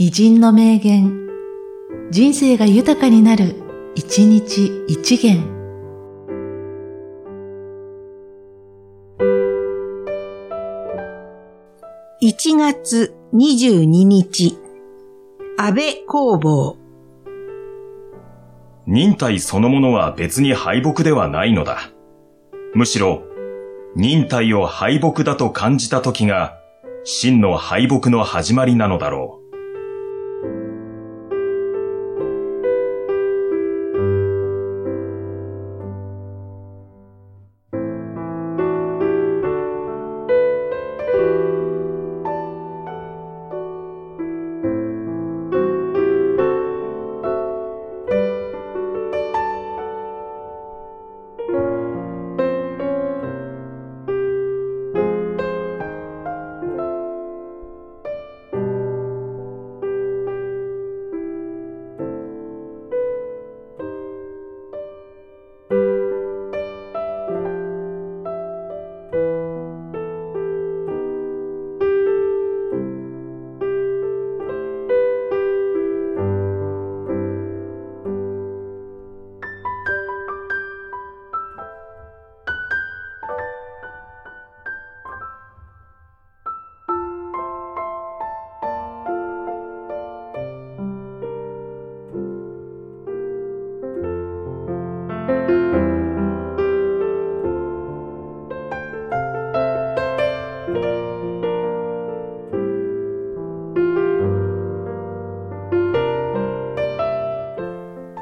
偉人の名言、人生が豊かになる、一日一元。1月22日、安倍工房。忍耐そのものは別に敗北ではないのだ。むしろ、忍耐を敗北だと感じた時が、真の敗北の始まりなのだろう。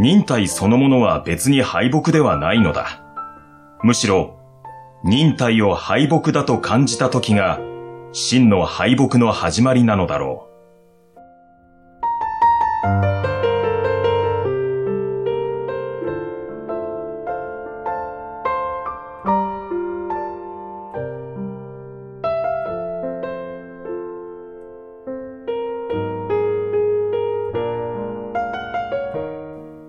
忍耐そのものは別に敗北ではないのだ。むしろ、忍耐を敗北だと感じた時が、真の敗北の始まりなのだろう。